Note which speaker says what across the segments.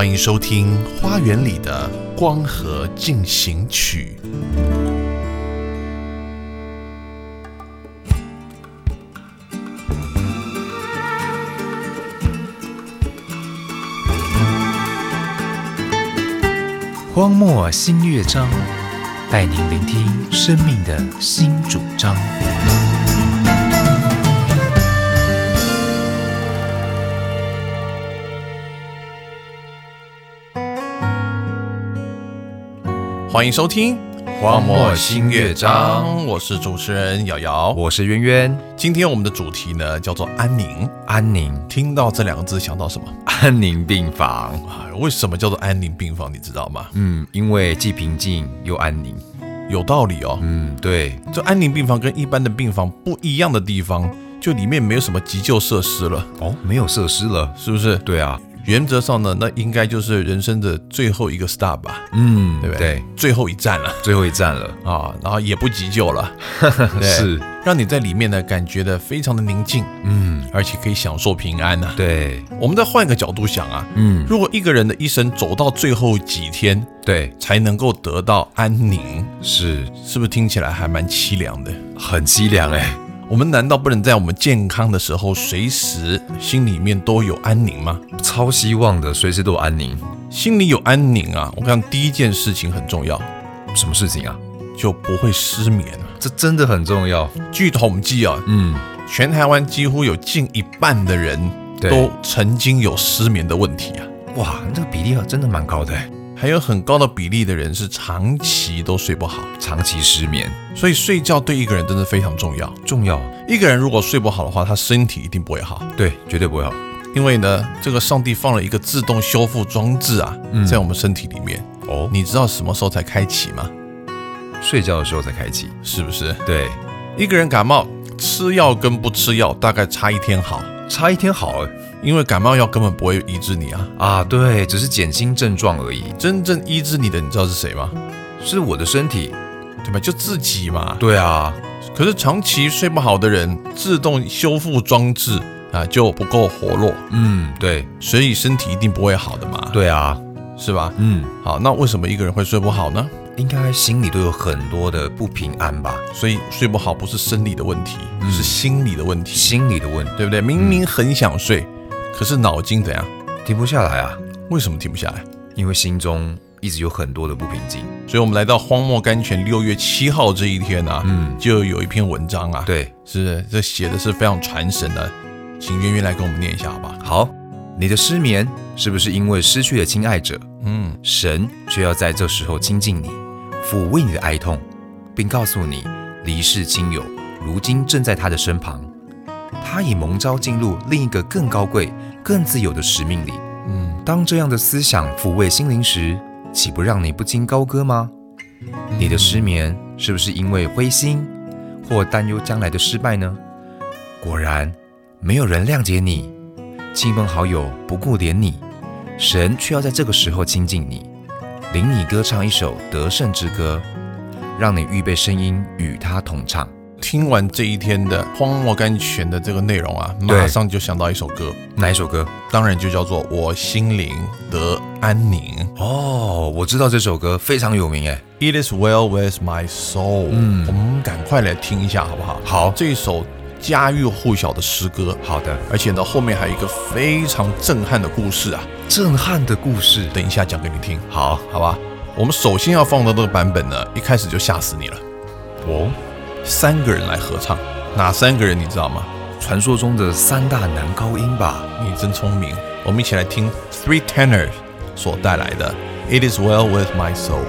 Speaker 1: 欢迎收听《花园里的光合进行曲》。
Speaker 2: 荒漠新乐章，带您聆听生命的新主张。
Speaker 1: 欢迎收听《
Speaker 2: 荒漠新乐章
Speaker 1: 我是主持人瑶瑶。
Speaker 2: 我是渊渊，
Speaker 1: 今天我们的主题呢叫做安宁。
Speaker 2: 安宁，
Speaker 1: 听到这两个字想到什么？
Speaker 2: 安宁病房。
Speaker 1: 啊，为什么叫做安宁病房？你知道吗？
Speaker 2: 嗯，因为既平静又安宁。
Speaker 1: 有道理哦。
Speaker 2: 嗯，对，
Speaker 1: 这安宁病房跟一般的病房不一样的地方，就里面没有什么急救设施了，
Speaker 2: 哦，没有设施了。
Speaker 1: 是不是？
Speaker 2: 对啊，
Speaker 1: 原则上呢，那应该就是人生的最后一个 stop 吧，
Speaker 2: 嗯，
Speaker 1: 对不对？
Speaker 2: 对，
Speaker 1: 最后一站了。
Speaker 2: 最后一站了。
Speaker 1: 啊，然后也不急救了，对。
Speaker 2: 是，
Speaker 1: 让你在里面呢感觉的非常的宁静，
Speaker 2: 嗯，
Speaker 1: 而且可以享受平安呢、
Speaker 2: 对，
Speaker 1: 我们再换一个角度想啊，
Speaker 2: 嗯，
Speaker 1: 如果一个人的一生走到最后几天
Speaker 2: 对，
Speaker 1: 才能够得到安宁，
Speaker 2: 是。
Speaker 1: 是不是听起来还蛮凄凉的？
Speaker 2: 很凄凉哎。
Speaker 1: 我们难道不能在我们健康的时候，随时心里面都有安宁吗？
Speaker 2: 超希望的，随时都有安宁。
Speaker 1: 心里有安宁啊，我看第一件事情很重要，
Speaker 2: 什么事情啊？
Speaker 1: 就不会失眠了。
Speaker 2: 这真的很重要。
Speaker 1: 据统计啊，
Speaker 2: 嗯，
Speaker 1: 全台湾几乎有近一半的人都曾经有失眠的问题啊，
Speaker 2: 哇，这个比例真的蛮高的哎，
Speaker 1: 还有很高的比例的人是长期都睡不好，
Speaker 2: 长期失眠
Speaker 1: 所以睡觉对一个人真的非常重要。
Speaker 2: 重要。
Speaker 1: 一个人如果睡不好的话，他身体一定不会好，
Speaker 2: 对，绝对不会好。
Speaker 1: 因为呢，这个上帝放了一个自动修复装置啊，
Speaker 2: 嗯
Speaker 1: 在我们身体里面。
Speaker 2: 哦，
Speaker 1: 你知道什么时候才开启吗？
Speaker 2: 睡觉的时候才开启。
Speaker 1: 是不是？
Speaker 2: 对，
Speaker 1: 一个人感冒，吃药跟不吃药大概差一天好，
Speaker 2: 差一天好哎。
Speaker 1: 因为感冒药根本不会医治你啊。
Speaker 2: 啊，对，只是减轻症状而已。
Speaker 1: 真正医治你的，你知道是谁吗？
Speaker 2: 是我的身体。
Speaker 1: 对吧？就自己嘛。
Speaker 2: 对啊，
Speaker 1: 可是长期睡不好的人，自动修复装置啊就不够活络，
Speaker 2: 嗯，对，
Speaker 1: 所以身体一定不会好的嘛，
Speaker 2: 对啊，
Speaker 1: 是吧？
Speaker 2: 嗯，
Speaker 1: 好，那为什么一个人会睡不好呢？
Speaker 2: 应该心里都有很多的不平安吧？
Speaker 1: 所以睡不好不是生理的问题，
Speaker 2: 嗯
Speaker 1: 是心理的问题，
Speaker 2: 心理的问题
Speaker 1: 对不对？明明很想睡，可是脑筋怎样？
Speaker 2: 停不下来啊，
Speaker 1: 为什么停不下来？
Speaker 2: 因为心中一直有很多的不平静。
Speaker 1: 所以我们来到荒漠甘泉六月七号这一天啊，
Speaker 2: 嗯，
Speaker 1: 就有一篇文章啊，，
Speaker 2: 对，
Speaker 1: 是这写的是非常传神的，请渊渊来跟我们念一下好吧？
Speaker 2: 好，你的失眠是不是因为失去了亲爱者？
Speaker 1: 嗯，
Speaker 2: 神却要在这时候亲近你，抚慰你的哀痛，并告诉你离世亲友如今正在他的身旁，他已蒙召进入另一个更高贵、更自由的使命里。
Speaker 1: 嗯，
Speaker 2: 当这样的思想抚慰心灵时，岂不让你不禁高歌吗？你的失眠是不是因为灰心或担忧将来的失败呢？果然，没有人谅解你，亲朋好友不顾怜你，神却要在这个时候亲近你，领你歌唱一首得胜之歌，让你预备声音与他同唱。
Speaker 1: 听完这一天的荒漠甘泉的这个内容啊，
Speaker 2: 对
Speaker 1: 马上就想到一首歌，
Speaker 2: 哪一首歌？
Speaker 1: 当然就叫做《我心灵得安宁》。
Speaker 2: 哦，我知道这首歌非常有名哎。
Speaker 1: It is well with my soul。
Speaker 2: 嗯
Speaker 1: 我们赶快来听一下好不好？
Speaker 2: 好
Speaker 1: 这一首家喻户晓的诗歌，
Speaker 2: 好的，
Speaker 1: 而且呢后面还有一个非常震撼的故事啊，
Speaker 2: 震撼的故事。
Speaker 1: 等一下讲给你听，
Speaker 2: 好，
Speaker 1: 好吧？我们首先要放的这个版本呢，一开始就吓死你了，
Speaker 2: 哦，
Speaker 1: 三个人来合唱，哪三个人你知道吗？
Speaker 2: 传说中的三大男高音吧。
Speaker 1: 你真聪明，我们一起来听 Three Tenors 所带来的《It Is Well with My Soul》。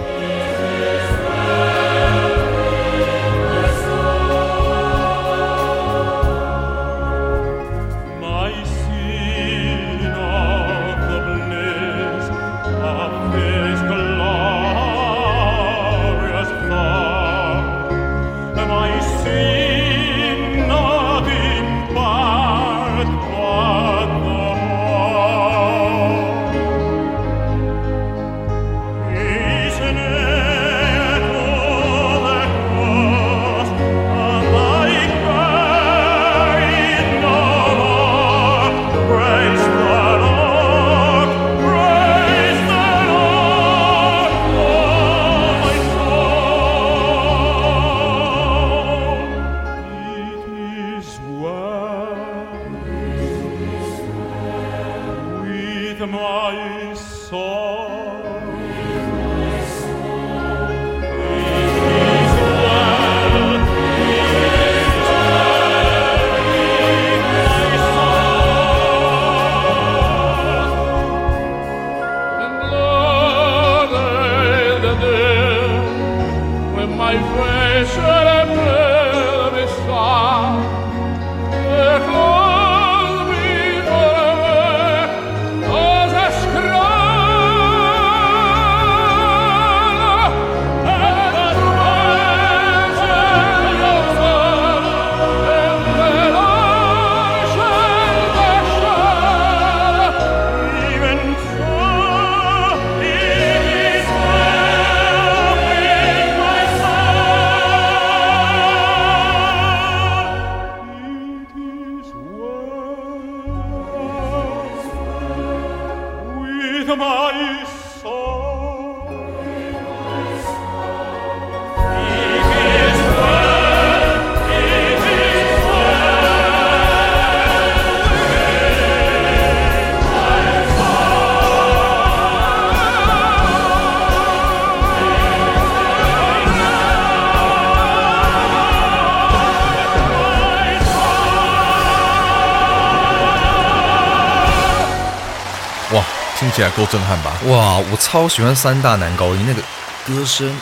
Speaker 1: 听起来够震撼吧？
Speaker 2: 哇，我超喜欢三大男高音那个歌声，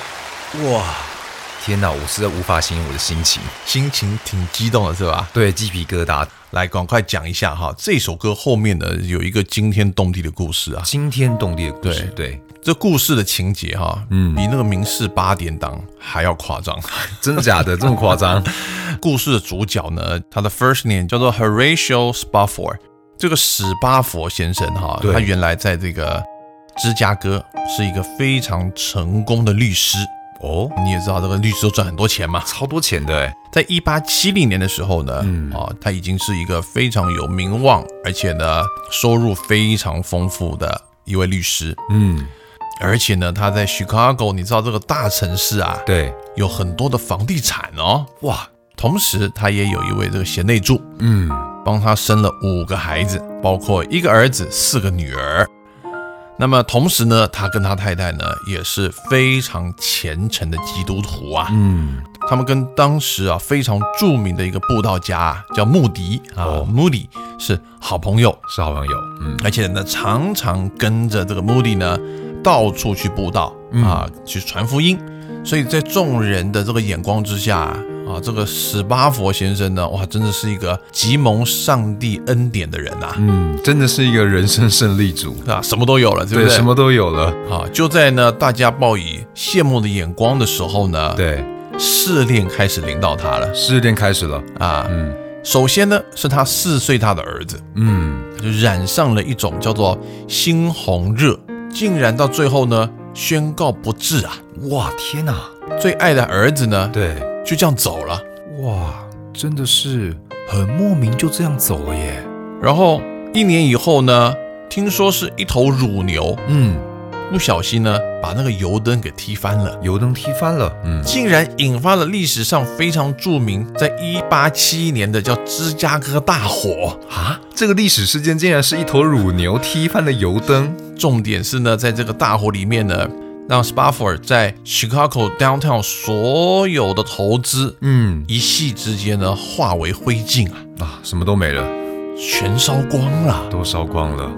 Speaker 2: 哇，天哪，我实在无法形容我的心情，
Speaker 1: 心情挺激动的是吧？
Speaker 2: 对，鸡皮疙瘩，
Speaker 1: 来，赶快讲一下哈，这首歌后面呢有一个惊天动地的故事啊。
Speaker 2: 惊天动地的故事，对，
Speaker 1: 这故事的情节哈，嗯，比那个《民事八点档》还要夸张。
Speaker 2: 真的假的？这么夸张？
Speaker 1: 故事的主角呢，他的 first name 叫做 Horatio Spafford。这个史巴佛先生哈，他原来在这个芝加哥是一个非常成功的律师。
Speaker 2: 哦，
Speaker 1: 你也知道，这个律师都赚很多钱嘛。
Speaker 2: 超多钱的哎，
Speaker 1: 在一八七零年的时候呢，
Speaker 2: 嗯。
Speaker 1: 啊，他已经是一个非常有名望，而且呢收入非常丰富的一位律师。
Speaker 2: 嗯，
Speaker 1: 而且呢，他在 Chicago，你知道这个大城市啊，
Speaker 2: 对，
Speaker 1: 有很多的房地产哦。
Speaker 2: 哇，
Speaker 1: 同时，他也有一位这个贤内助，
Speaker 2: 嗯，
Speaker 1: 帮他生了五个孩子，包括一个儿子、四个女儿。那么同时呢，他跟他太太呢也是非常虔诚的基督徒啊。
Speaker 2: 嗯，
Speaker 1: 他们跟当时啊非常著名的一个布道家啊叫穆迪啊
Speaker 2: 哦
Speaker 1: ，Moody 是好朋友，
Speaker 2: 是好朋友，嗯，
Speaker 1: 而且呢常常跟着这个 Moody 呢到处去布道啊，去传福音。所以在众人的这个眼光之下啊，这个史巴佛先生呢，哇，真的是一个极蒙上帝恩典的人呐、
Speaker 2: 嗯，真的是一个人生胜利组，
Speaker 1: 啊？什么都有了，对不对？
Speaker 2: 什么都有了，
Speaker 1: 啊？就在呢大家报以羡慕的眼光的时候呢，，
Speaker 2: 对，
Speaker 1: 试炼开始临到他了
Speaker 2: 试炼开始了，
Speaker 1: 啊。
Speaker 2: 嗯
Speaker 1: 首先呢，是他四岁大的儿子，
Speaker 2: 嗯，
Speaker 1: 就染上了一种叫做猩红热，竟然到最后呢宣告不治啊！
Speaker 2: 哇，天哪，
Speaker 1: 最爱的儿子呢，
Speaker 2: 对，
Speaker 1: 就这样走了。
Speaker 2: 哇，真的是很莫名就这样走了耶，
Speaker 1: 然后一年以后呢，听说是一头乳牛
Speaker 2: 嗯，
Speaker 1: 不小心呢把那个油灯给踢翻了。
Speaker 2: 油灯踢翻了，嗯，
Speaker 1: 竟然引发了历史上非常著名，在一八七一年的叫芝加哥大火。
Speaker 2: 啊，这个历史事件竟然是一头乳牛踢翻了油灯，
Speaker 1: 重点是呢，在这个大火里面呢，让 Spafford 在 Chicago downtown 所有的投资，
Speaker 2: 嗯，
Speaker 1: 一夕之间呢化为灰烬啊，
Speaker 2: 啊，什么都没了，
Speaker 1: 全烧光了。
Speaker 2: 都烧光了，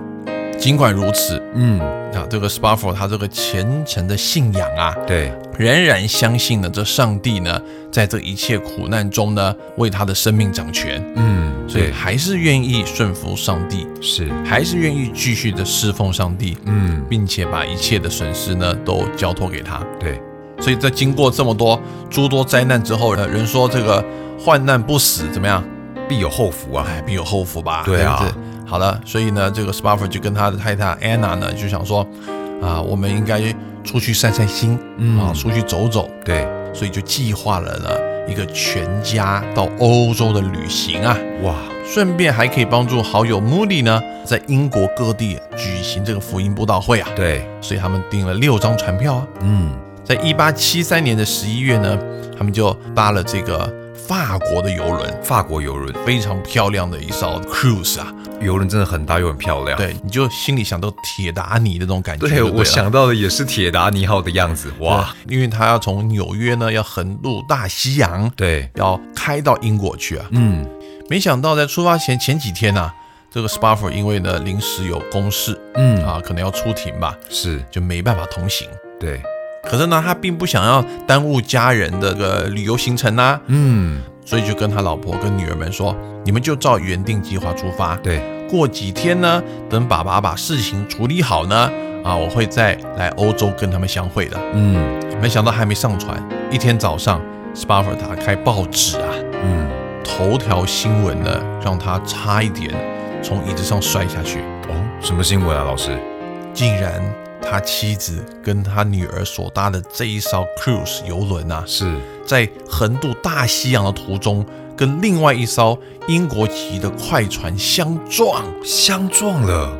Speaker 1: 尽管如此，
Speaker 2: 嗯，
Speaker 1: 啊，这个 Spafford 他这个虔诚的信仰啊，
Speaker 2: 对，
Speaker 1: 仍然相信呢，这上帝呢，在这一切苦难中呢，为他的生命掌权，
Speaker 2: 嗯，
Speaker 1: 所以
Speaker 2: 对，
Speaker 1: 还是愿意顺服上帝，
Speaker 2: 是，
Speaker 1: 还是愿意继续的侍奉上帝，
Speaker 2: 嗯，
Speaker 1: 并且把一切的损失呢都交托给他。
Speaker 2: 对，
Speaker 1: 所以在经过这么多诸多灾难之后，呢，人说这个患难不死怎么样？
Speaker 2: 必有后福啊，
Speaker 1: 哎，必有后福吧？
Speaker 2: 对啊
Speaker 1: 好了，所以呢，这个 Spafford 就跟他的太太 Anna 呢就想说，啊，我们应该出去散散心，
Speaker 2: 嗯。
Speaker 1: 啊，出去走走，
Speaker 2: 对，
Speaker 1: 所以就计划了呢一个全家到欧洲的旅行啊，
Speaker 2: 哇，
Speaker 1: 顺便还可以帮助好友 Moody 呢在英国各地举行这个福音布道会啊，
Speaker 2: 对，
Speaker 1: 所以他们订了六张船票啊，
Speaker 2: 嗯，
Speaker 1: 在一八七三年的十一月呢，他们就搭了这个法国的游轮，
Speaker 2: 法国游轮，
Speaker 1: 非常漂亮的一艘 cruise 啊，
Speaker 2: 游轮真的很大又很漂亮。
Speaker 1: 对，你就心里想到铁达尼的那种感觉就
Speaker 2: 对，
Speaker 1: 对。
Speaker 2: 我想到的也是铁达尼号的样子。哇
Speaker 1: 哇，，因为他要从纽约呢，要横渡大西洋，
Speaker 2: 对，
Speaker 1: 要开到英国去啊。
Speaker 2: 嗯，
Speaker 1: 没想到在出发前前几天呢、这个 Spafford 因为呢临时有公事，
Speaker 2: 嗯
Speaker 1: 啊，可能要出庭吧，
Speaker 2: 是，
Speaker 1: 就没办法同行。
Speaker 2: 对，
Speaker 1: 可是呢，他并不想要耽误家人的这个旅游行程啊，
Speaker 2: 嗯，
Speaker 1: 所以就跟他老婆跟女儿们说，你们就照原定计划出发。
Speaker 2: 对，
Speaker 1: 过几天呢，等爸爸把事情处理好呢，啊，我会再来欧洲跟他们相会的。
Speaker 2: 嗯
Speaker 1: 没想到还没上船，一天早上，Spafford 打开报纸啊，
Speaker 2: 嗯，
Speaker 1: 头条新闻呢，让他差一点从椅子上摔下去。
Speaker 2: 哦，什么新闻啊，老师？
Speaker 1: 竟然他妻子跟他女儿所搭的这一艘 cruise 游轮啊，
Speaker 2: 是，
Speaker 1: 在横渡大西洋的途中，跟另外一艘英国籍的快船相撞。
Speaker 2: 相撞了。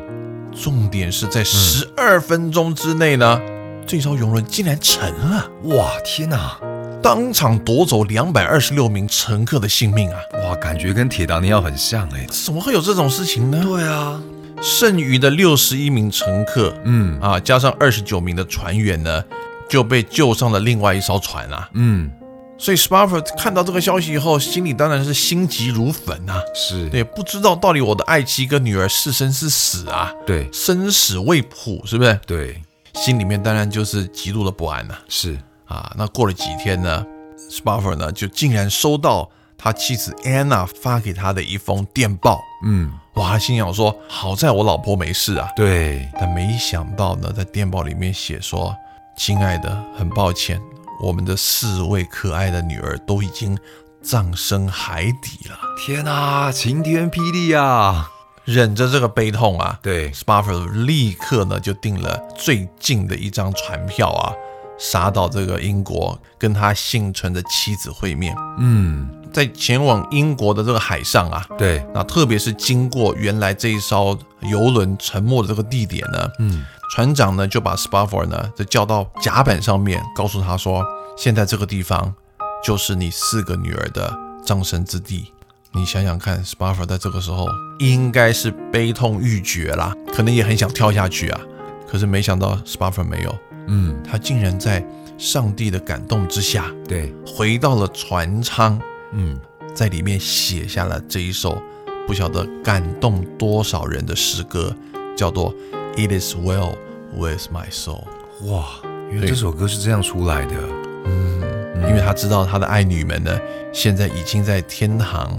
Speaker 1: 重点是在十二分钟之内呢，这艘游轮竟然沉了，
Speaker 2: 哇，天哪！
Speaker 1: 当场夺走两百二十六名乘客的性命啊！
Speaker 2: 哇，感觉跟铁达尼号很像哎。
Speaker 1: 怎么会有这种事情呢？
Speaker 2: 对啊，
Speaker 1: 剩余的六十一名乘客，
Speaker 2: 嗯
Speaker 1: 啊，加上二十九名的船员呢，就被救上了另外一艘船啊。
Speaker 2: 嗯，
Speaker 1: 所以 Spafford 看到这个消息以后，心里当然是心急如焚啊。
Speaker 2: 是，
Speaker 1: 对，不知道到底我的爱妻跟女儿是生是死啊，
Speaker 2: 对
Speaker 1: 生死未卜，是不是？
Speaker 2: 对，
Speaker 1: 心里面当然就是极度的不安呐、
Speaker 2: 是，
Speaker 1: 啊。那过了几天呢，Spafford 呢就竟然收到他妻子 Anna 发给他的一封电报。
Speaker 2: 嗯，
Speaker 1: 哇，他心想说，好在我老婆没事啊。
Speaker 2: 对，
Speaker 1: 但没想到呢，在电报里面写说：“亲爱的，很抱歉，我们的四位可爱的女儿都已经葬身海底了。
Speaker 2: 天哪，晴天霹雳啊！”
Speaker 1: 忍着这个悲痛啊
Speaker 2: 对
Speaker 1: ，，Spafford 立刻呢就订了最近的一张船票啊，杀到这个英国，跟他幸存的妻子会面。
Speaker 2: 嗯，
Speaker 1: 在前往英国的这个海上啊，
Speaker 2: 对，
Speaker 1: 那特别是经过原来这一艘游轮沉没的这个地点呢，
Speaker 2: 嗯，
Speaker 1: 船长呢就把 Spafford 呢就叫到甲板上面，告诉他说，现在这个地方就是你四个女儿的葬身之地。你想想看，Spafford 在这个时候应该是悲痛欲绝啦，可能也很想跳下去啊。可是没想到 Spafford 没有，
Speaker 2: 嗯，
Speaker 1: 他竟然在上帝的感动之下，
Speaker 2: 对，
Speaker 1: 回到了船舱，
Speaker 2: 嗯，
Speaker 1: 在里面写下了这一首不晓得感动多少人的诗歌，叫做《It Is Well with My Soul》。
Speaker 2: 哇，原来这首歌是这样出来的。
Speaker 1: 嗯因为他知道他的爱女们呢，现在已经在天堂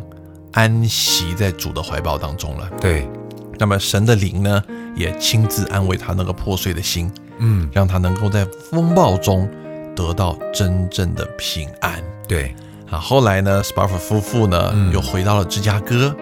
Speaker 1: 安息在主的怀抱当中了。
Speaker 2: 对，
Speaker 1: 那么神的灵呢，也亲自安慰他那个破碎的心，
Speaker 2: 嗯，
Speaker 1: 让他能够在风暴中得到真正的平安。
Speaker 2: 对，
Speaker 1: 啊，后来呢，Spafford 夫妇呢、
Speaker 2: 嗯
Speaker 1: 又回到了芝加哥。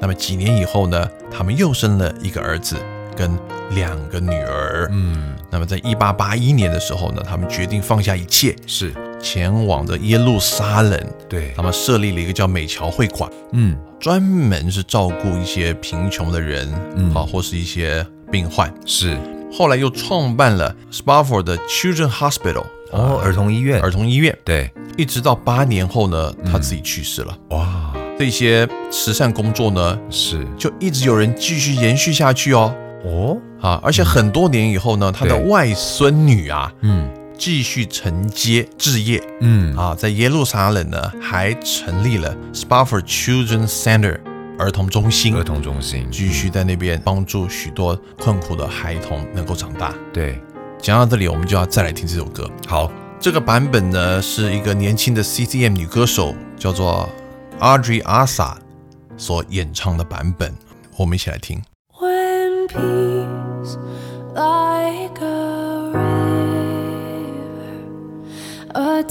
Speaker 1: 那么几年以后呢，他们又生了一个儿子跟两个女儿。
Speaker 2: 嗯，
Speaker 1: 那么在一八八一年的时候呢，他们决定放下一切，
Speaker 2: 是，
Speaker 1: 前往的耶路撒冷。
Speaker 2: 对
Speaker 1: 他，们设立了一个叫美侨会馆，
Speaker 2: 嗯，
Speaker 1: 专门是照顾一些贫穷的人，
Speaker 2: 嗯
Speaker 1: 啊，或是一些病患。
Speaker 2: 是，
Speaker 1: 后来又创办了 Spafford 的 Children Hospital，
Speaker 2: 哦，儿童医院，
Speaker 1: 儿童医院。
Speaker 2: 对，
Speaker 1: 一直到八年后呢，他自己去世了。
Speaker 2: 哇，
Speaker 1: 这些慈善工作呢，
Speaker 2: 是，
Speaker 1: 就一直有人继续延续下去哦。
Speaker 2: 哦，
Speaker 1: 啊，而且很多年以后呢，他的外孙女啊，
Speaker 2: 嗯。
Speaker 1: 继续承接置业。
Speaker 2: 嗯，
Speaker 1: 啊，在耶路撒冷呢，还成立了 Spafford Children Center 儿童中心。
Speaker 2: 儿，童中心，
Speaker 1: 继续在那边帮助许多困苦的孩童能够长大。
Speaker 2: 对，
Speaker 1: 讲到这里，我们就要再来听这首歌。
Speaker 2: 好，
Speaker 1: 这个版本呢，是一个年轻的 CCM 女歌手叫做 Audrey Asa 所演唱的版本，我们一起来听。
Speaker 3: When peace like a river a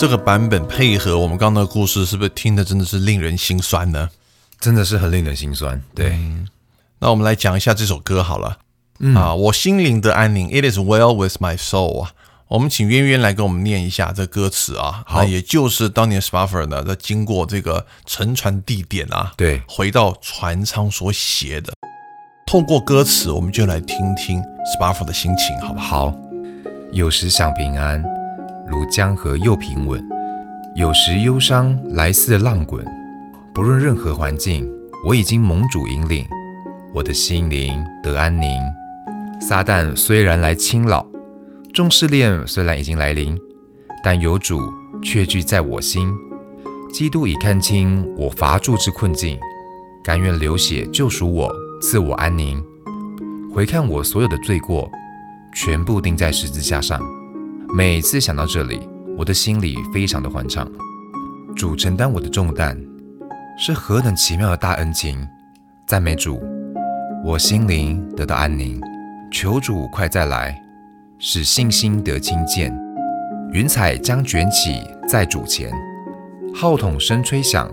Speaker 1: 这个版本配合我们刚刚的故事，是不是听的真的是令人心酸呢？
Speaker 2: 真的是很令人心酸。对，
Speaker 1: 那我们来讲一下这首歌好了。嗯啊，我心灵的安宁，It is well with my soul 啊。我们请渊渊来给我们念一下这歌词啊。
Speaker 2: 好
Speaker 1: 那也就是当年 Spaffer 呢，在经过这个沉船地点啊，
Speaker 2: 对
Speaker 1: 回到船舱所写的。透过歌词，我们就来听听 Spaffer 的心情，好不好？
Speaker 2: 好，有时想平安，如江河又平稳；有时忧伤来似浪滚。不论任何环境，我已经蒙主引领，我的心灵得安宁。撒旦虽然来侵扰，众试炼虽然已经来临，但有主却居在我心。基督已看清我乏住之困境，甘愿流血救赎我，赐我安宁。回看我所有的罪过，全部钉在十字架上。每次想到这里，我的心里非常的欢畅。主承担我的重担，是何等奇妙的大恩情！赞美主，我心灵得到安宁。求主快再来，使信心得清见。云彩将卷起在主前，号筒声吹响，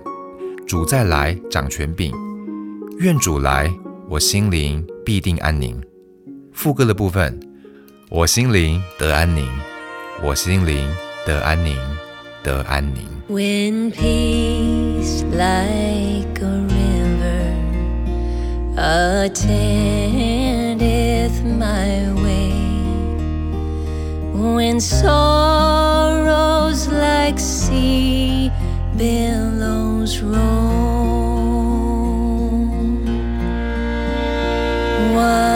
Speaker 2: 主再来掌权柄。愿主来，我心灵必定安宁。副歌的部分，我心灵得安宁，我心灵得安宁，得安宁。
Speaker 4: When peace like a river attendeth my way, when sorrows like sea billows roll, whatever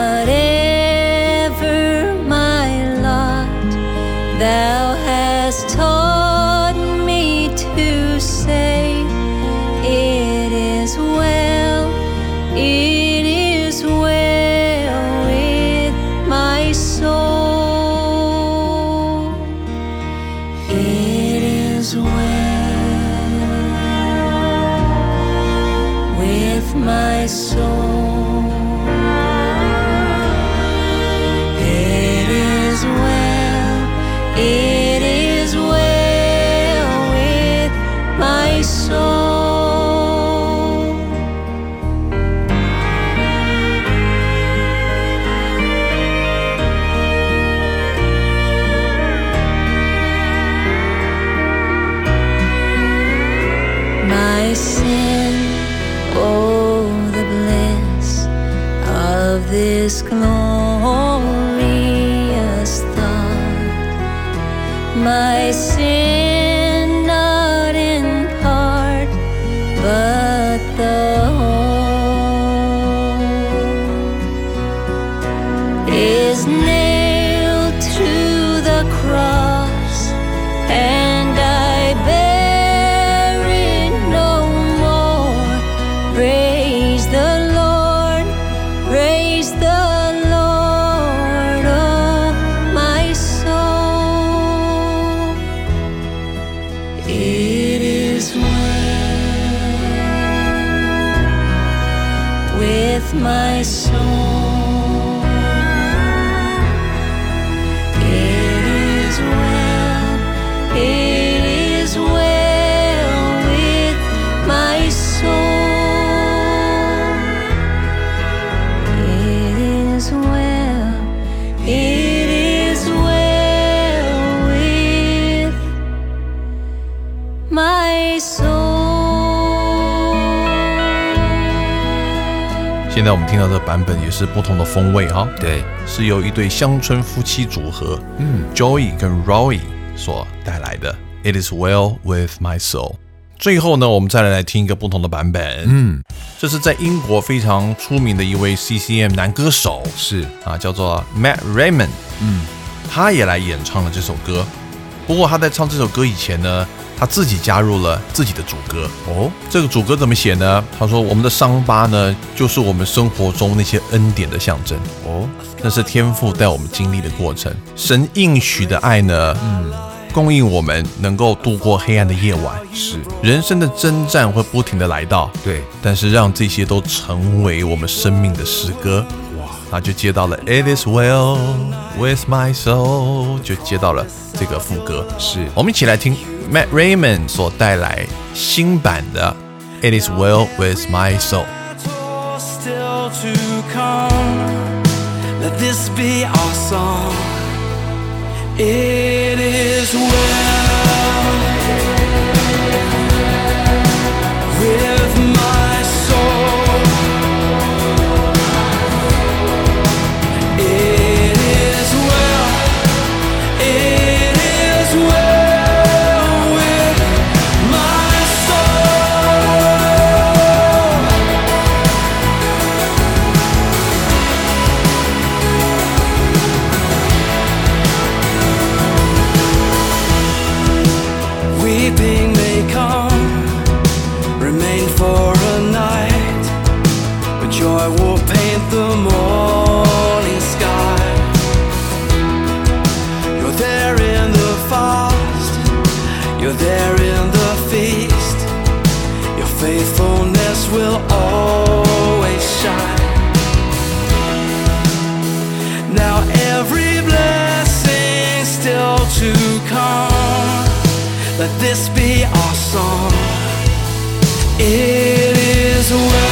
Speaker 4: this glory.
Speaker 1: 现在我们听到的版本也是不同的风味哈、
Speaker 2: 对，
Speaker 1: 是由一对乡村夫妻组合，嗯，Joey 跟 Roy 所带来的《It Is Well with My Soul》。最后呢，我们再来来听一个不同的版本，嗯，这是在英国非常出名的一位 CCM 男歌手。
Speaker 2: 是。
Speaker 1: 啊，叫做 Matt Raymond，嗯，他也来演唱了这首歌。不过他在唱这首歌以前呢，他自己加入了自己的主歌哦。这个主歌怎么写呢？他说：“我们的伤疤呢，就是我们生活中那些恩典的象征哦，那是天赋带我们经历的过程。神应许的爱呢，嗯，供应我们能够度过黑暗的夜晚。
Speaker 2: 是，
Speaker 1: 人生的征战会不停的来到，
Speaker 2: 对，
Speaker 1: 但是让这些都成为我们生命的诗歌。哇，那就接到了 It is well with my soul，就接到了这个副歌。
Speaker 2: 是
Speaker 1: 我们一起来听。Matt Raymond 所带来新版的《It Is Well with My Soul》。
Speaker 5: still to come. Let this be our song. It is well our song. It is well.